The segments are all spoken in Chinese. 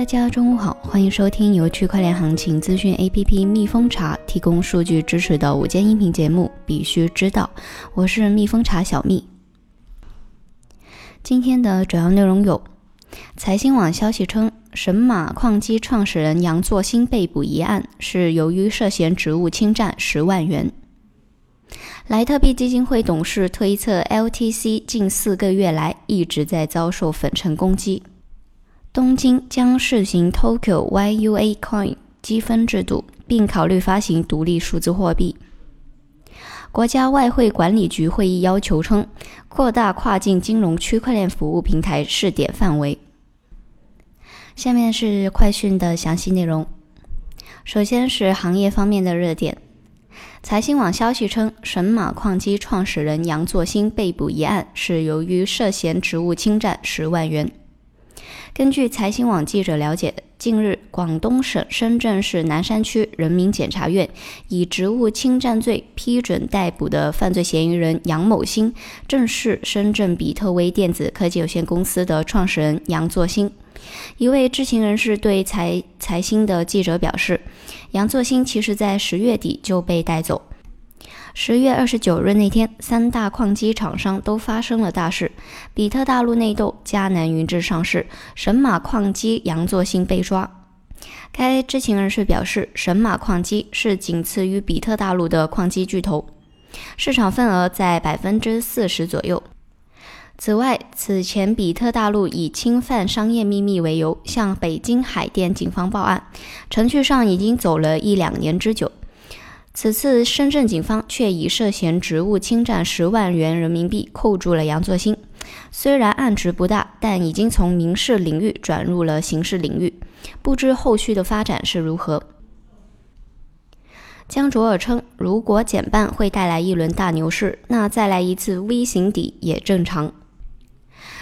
大家中午好，欢迎收听由区块链行情资讯 APP 蜜蜂茶提供数据支持的午间音频节目《必须知道》，我是蜜蜂茶小蜜。今天的主要内容有：财新网消息称，神马矿机创始人杨作兴被捕一案是由于涉嫌职务侵占十万元；莱特币基金会董事推测，LTC 近四个月来一直在遭受粉尘攻击。东京将试行 Tokyo YUA Coin 积分制度，并考虑发行独立数字货币。国家外汇管理局会议要求称，扩大跨境金融区块链服务平台试点范围。下面是快讯的详细内容。首先是行业方面的热点。财新网消息称，神马矿机创始人杨作兴被捕一案是由于涉嫌职务侵占十万元。根据财新网记者了解，近日，广东省深圳市南山区人民检察院以职务侵占罪批准逮捕的犯罪嫌疑人杨某新，正是深圳比特威电子科技有限公司的创始人杨作新。一位知情人士对财财新的记者表示，杨作新其实在十月底就被带走。十月二十九日那天，三大矿机厂商都发生了大事：比特大陆内斗，迦南云智上市，神马矿机杨作兴被抓。该知情人士表示，神马矿机是仅次于比特大陆的矿机巨头，市场份额在百分之四十左右。此外，此前比特大陆以侵犯商业秘密为由，向北京海淀警方报案，程序上已经走了一两年之久。此次深圳警方却以涉嫌职务侵占十万元人民币扣住了杨作兴。虽然案值不大，但已经从民事领域转入了刑事领域，不知后续的发展是如何。江卓尔称，如果减半会带来一轮大牛市，那再来一次 V 型底也正常。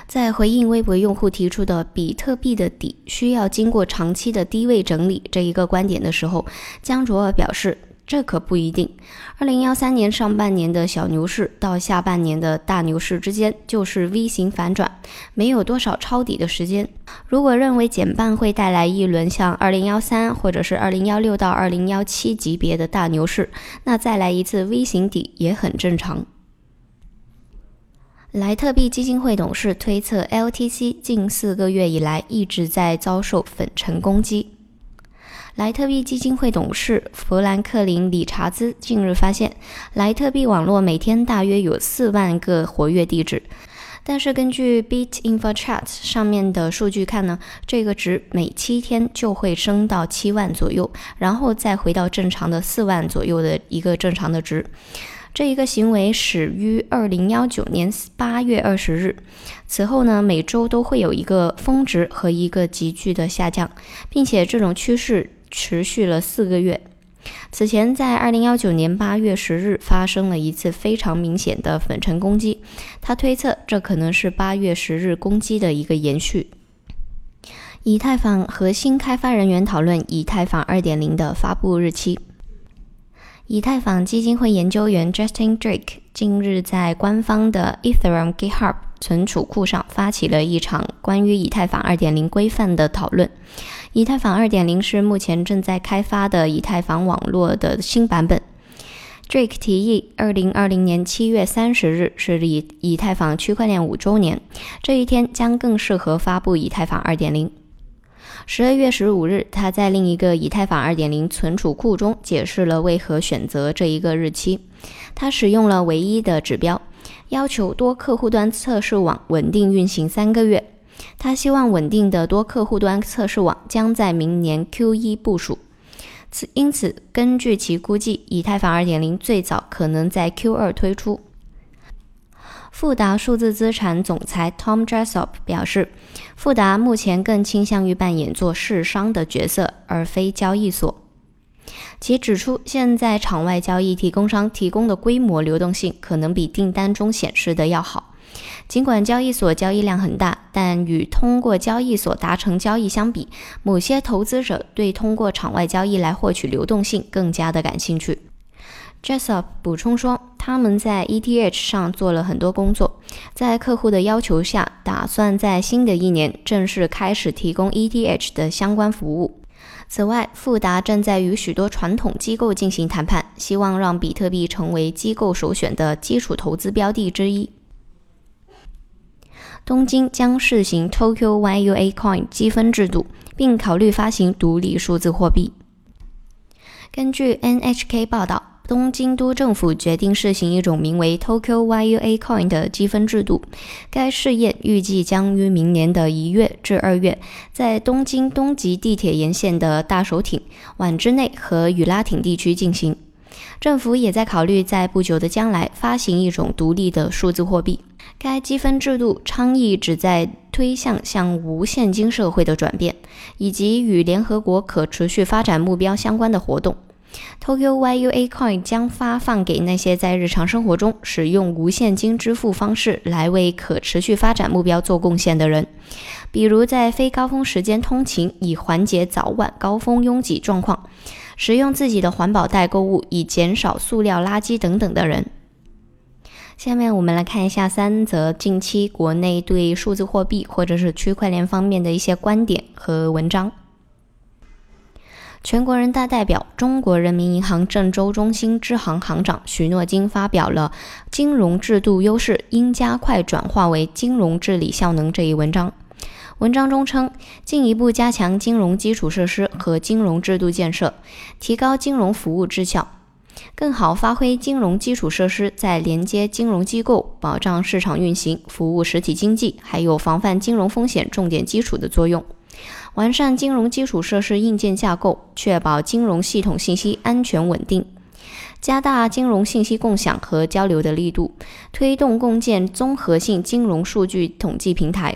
在回应微博用户提出的比特币的底需要经过长期的低位整理这一个观点的时候，江卓尔表示。这可不一定。二零幺三年上半年的小牛市到下半年的大牛市之间，就是 V 型反转，没有多少抄底的时间。如果认为减半会带来一轮像二零幺三或者是二零幺六到二零幺七级别的大牛市，那再来一次 V 型底也很正常。莱特币基金会董事推测，LTC 近四个月以来一直在遭受粉尘攻击。莱特币基金会董事弗兰克林·理查兹近日发现，莱特币网络每天大约有四万个活跃地址，但是根据 Bitinfochat 上面的数据看呢，这个值每七天就会升到七万左右，然后再回到正常的四万左右的一个正常的值。这一个行为始于二零幺九年八月二十日，此后呢，每周都会有一个峰值和一个急剧的下降，并且这种趋势。持续了四个月。此前，在二零幺九年八月十日发生了一次非常明显的粉尘攻击。他推测，这可能是八月十日攻击的一个延续。以太坊核心开发人员讨论以太坊二点零的发布日期。以太坊基金会研究员 Justin Drake 近日在官方的 Ethereum GitHub 存储库上发起了一场关于以太坊二点零规范的讨论。以太坊2.0是目前正在开发的以太坊网络的新版本。Drake 提议，2020年7月30日是以以太坊区块链五周年，这一天将更适合发布以太坊2.0。12月15日，他在另一个以太坊2.0存储库中解释了为何选择这一个日期。他使用了唯一的指标，要求多客户端测试网稳定运行三个月。他希望稳定的多客户端测试网将在明年 Q1 部署，此因此根据其估计，以太坊2.0最早可能在 Q2 推出。富达数字资产总裁 Tom Dressop 表示，富达目前更倾向于扮演做市商的角色，而非交易所。其指出，现在场外交易提供商提供的规模流动性可能比订单中显示的要好。尽管交易所交易量很大，但与通过交易所达成交易相比，某些投资者对通过场外交易来获取流动性更加的感兴趣。Jessup 补充说，他们在 ETH 上做了很多工作，在客户的要求下，打算在新的一年正式开始提供 ETH 的相关服务。此外，富达正在与许多传统机构进行谈判，希望让比特币成为机构首选的基础投资标的之一。东京将试行 Tokyo YUA Coin 积分制度，并考虑发行独立数字货币。根据 NHK 报道。东京都政府决定试行一种名为 Tokyo YUA Coin 的积分制度。该试验预计将于明年的一月至二月，在东京东极地铁沿线的大手町、丸之内和与拉町地区进行。政府也在考虑在不久的将来发行一种独立的数字货币。该积分制度倡议旨在推向向无现金社会的转变，以及与联合国可持续发展目标相关的活动。Tokyo YUA Coin 将发放给那些在日常生活中使用无现金支付方式来为可持续发展目标做贡献的人，比如在非高峰时间通勤以缓解早晚高峰拥挤状况，使用自己的环保袋购物以减少塑料垃圾等等的人。下面我们来看一下三则近期国内对数字货币或者是区块链方面的一些观点和文章。全国人大代表、中国人民银行郑州中心支行行长许诺金发表了《金融制度优势应加快转化为金融治理效能》这一文章。文章中称，进一步加强金融基础设施和金融制度建设，提高金融服务质效，更好发挥金融基础设施在连接金融机构、保障市场运行、服务实体经济，还有防范金融风险重点基础的作用。完善金融基础设施硬件架构，确保金融系统信息安全稳定；加大金融信息共享和交流的力度，推动共建综合性金融数据统计平台；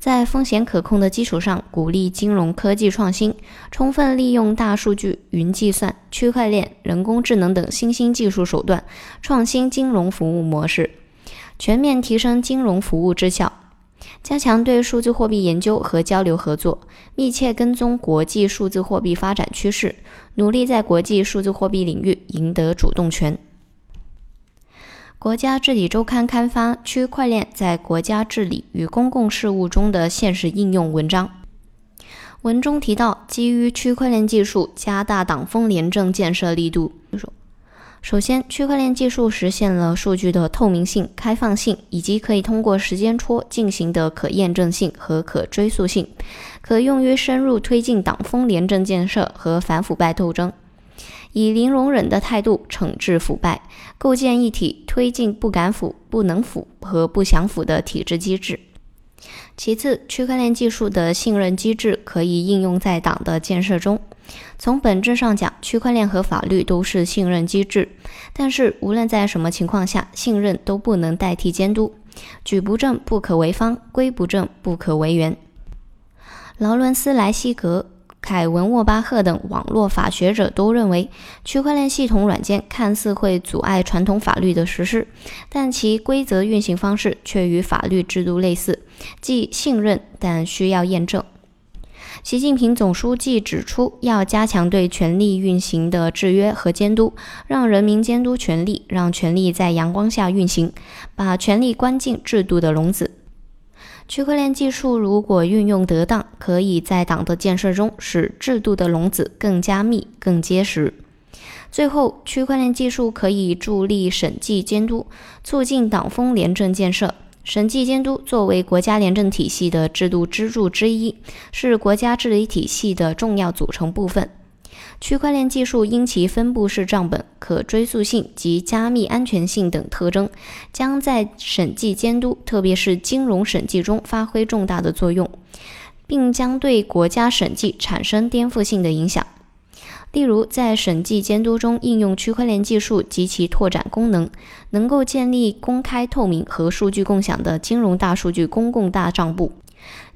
在风险可控的基础上，鼓励金融科技创新，充分利用大数据、云计算、区块链、人工智能等新兴技术手段，创新金融服务模式，全面提升金融服务质效。加强对数字货币研究和交流合作，密切跟踪国际数字货币发展趋势，努力在国际数字货币领域赢得主动权。国家治理周刊刊发《区块链在国家治理与公共事务中的现实应用》文章，文中提到，基于区块链技术，加大党风廉政建设力度。首先，区块链技术实现了数据的透明性、开放性，以及可以通过时间戳进行的可验证性和可追溯性，可用于深入推进党风廉政建设和反腐败斗争，以零容忍的态度惩治腐败，构建一体推进不敢腐、不能腐和不想腐的体制机制。其次，区块链技术的信任机制可以应用在党的建设中。从本质上讲，区块链和法律都是信任机制，但是无论在什么情况下，信任都不能代替监督。举不正不可为方，规不正不可为圆。劳伦斯·莱西格、凯文·沃巴赫等网络法学者都认为，区块链系统软件看似会阻碍传统法律的实施，但其规则运行方式却与法律制度类似，即信任但需要验证。习近平总书记指出，要加强对权力运行的制约和监督，让人民监督权力，让权力在阳光下运行，把权力关进制度的笼子。区块链技术如果运用得当，可以在党的建设中使制度的笼子更加密、更结实。最后，区块链技术可以助力审计监督，促进党风廉政建设。审计监督作为国家廉政体系的制度支柱之一，是国家治理体系的重要组成部分。区块链技术因其分布式账本、可追溯性及加密安全性等特征，将在审计监督，特别是金融审计中发挥重大的作用，并将对国家审计产生颠覆性的影响。例如，在审计监督中应用区块链技术及其拓展功能，能够建立公开透明和数据共享的金融大数据公共大账簿，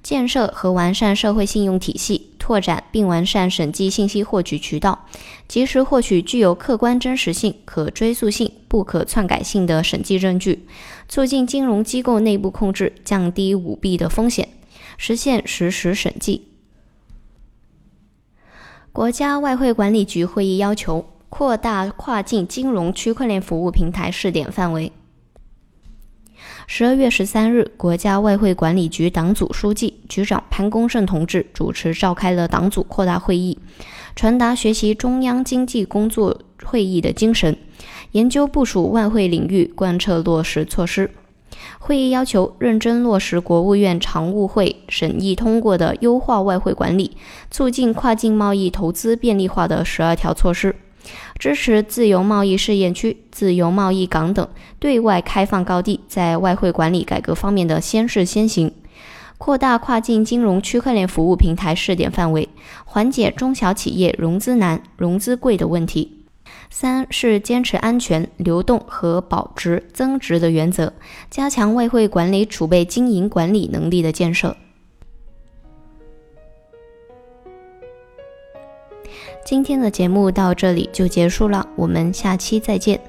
建设和完善社会信用体系，拓展并完善审计信息获取渠道，及时获取具有客观真实性、可追溯性、不可篡改性的审计证据，促进金融机构内部控制，降低舞弊的风险，实现实时审计。国家外汇管理局会议要求扩大跨境金融区块链服务平台试点范围。十二月十三日，国家外汇管理局党组书记、局长潘功胜同志主持召开了党组扩大会议，传达学习中央经济工作会议的精神，研究部署外汇领域贯彻落实措施。会议要求认真落实国务院常务会审议通过的优化外汇管理、促进跨境贸易投资便利化的十二条措施。支持自由贸易试验区、自由贸易港等对外开放高地在外汇管理改革方面的先试先行，扩大跨境金融区块链服务平台试点范围，缓解中小企业融资难、融资贵的问题。三是坚持安全、流动和保值增值的原则，加强外汇管理储备经营管理能力的建设。今天的节目到这里就结束了，我们下期再见。